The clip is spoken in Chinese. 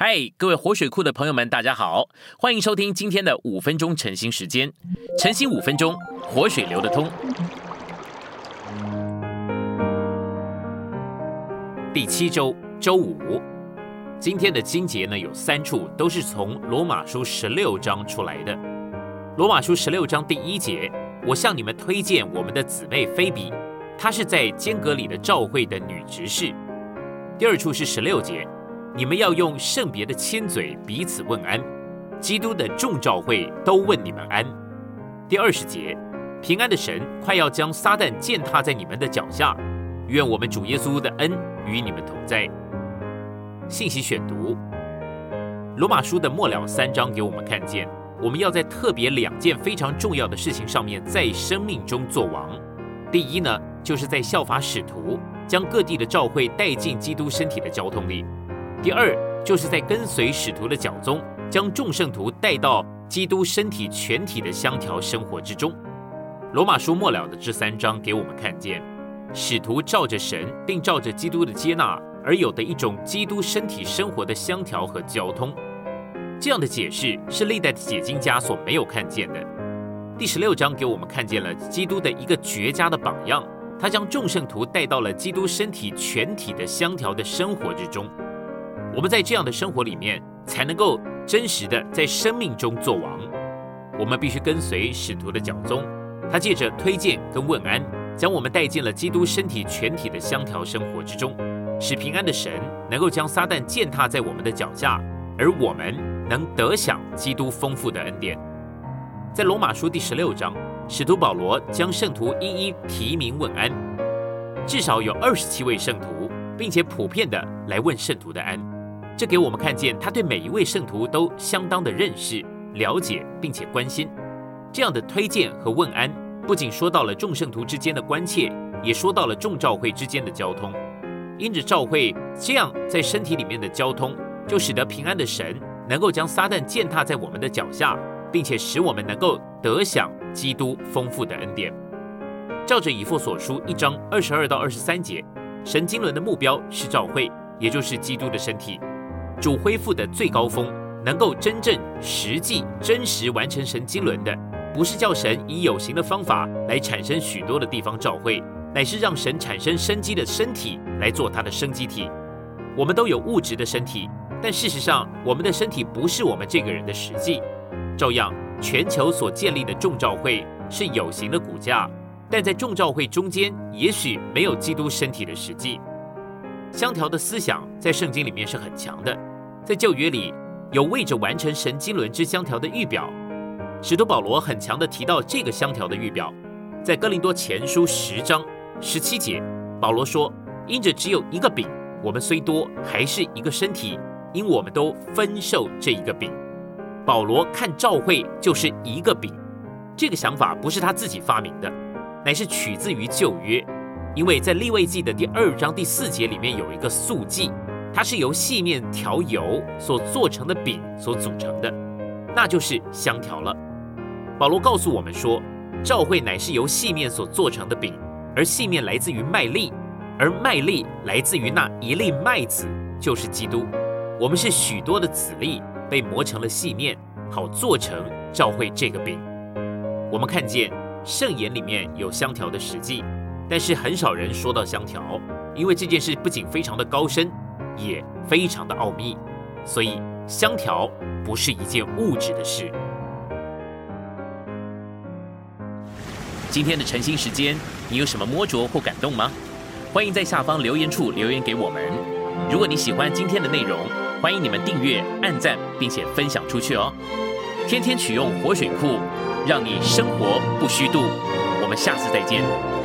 嗨，各位活水库的朋友们，大家好，欢迎收听今天的五分钟晨兴时间。晨兴五分钟，活水流得通。第七周周五，今天的经节呢有三处，都是从罗马书十六章出来的。罗马书十六章第一节，我向你们推荐我们的姊妹菲比，她是在间隔里的召会的女执事。第二处是十六节。你们要用圣别的亲嘴彼此问安，基督的众召会都问你们安。第二十节，平安的神快要将撒旦践踏在你们的脚下，愿我们主耶稣的恩与你们同在。信息选读：罗马书的末了三章给我们看见，我们要在特别两件非常重要的事情上面，在生命中做王。第一呢，就是在效法使徒，将各地的召会带进基督身体的交通里。第二，就是在跟随使徒的脚踪，将众圣徒带到基督身体全体的相调生活之中。罗马书末了的这三章给我们看见，使徒照着神，并照着基督的接纳而有的一种基督身体生活的相调和交通。这样的解释是历代的解经家所没有看见的。第十六章给我们看见了基督的一个绝佳的榜样，他将众圣徒带到了基督身体全体的相调的生活之中。我们在这样的生活里面，才能够真实的在生命中做王。我们必须跟随使徒的脚踪，他借着推荐跟问安，将我们带进了基督身体全体的相调生活之中，使平安的神能够将撒旦践踏在我们的脚下，而我们能得享基督丰富的恩典。在罗马书第十六章，使徒保罗将圣徒一一提名问安，至少有二十七位圣徒，并且普遍的来问圣徒的安。这给我们看见，他对每一位圣徒都相当的认识、了解，并且关心。这样的推荐和问安，不仅说到了众圣徒之间的关切，也说到了众召会之间的交通。因着召会这样在身体里面的交通，就使得平安的神能够将撒旦践踏在我们的脚下，并且使我们能够得享基督丰富的恩典。照着以弗所书一章二十二到二十三节，神经轮的目标是召会，也就是基督的身体。主恢复的最高峰，能够真正、实际、真实完成神经轮的，不是叫神以有形的方法来产生许多的地方召会，乃是让神产生生机的身体来做他的生机体。我们都有物质的身体，但事实上，我们的身体不是我们这个人的实际。照样，全球所建立的众召会是有形的骨架，但在众召会中间，也许没有基督身体的实际。相调的思想在圣经里面是很强的。在旧约里，有为着完成神经轮之相调的预表。使徒保罗很强的提到这个相调的预表，在哥林多前书十章十七节，保罗说：“因着只有一个饼，我们虽多，还是一个身体，因我们都分受这一个饼。”保罗看召会就是一个饼，这个想法不是他自己发明的，乃是取自于旧约，因为在立位记的第二章第四节里面有一个素记。它是由细面调油所做成的饼所组成的，那就是香条了。保罗告诉我们说，教会乃是由细面所做成的饼，而细面来自于麦粒，而麦粒来自于那一粒麦子，就是基督。我们是许多的籽粒被磨成了细面，好做成教会这个饼。我们看见圣言里面有香条的实际，但是很少人说到香条，因为这件事不仅非常的高深。也非常的奥秘，所以香条不是一件物质的事。今天的晨兴时间，你有什么摸着或感动吗？欢迎在下方留言处留言给我们。如果你喜欢今天的内容，欢迎你们订阅、按赞，并且分享出去哦。天天取用活水库，让你生活不虚度。我们下次再见。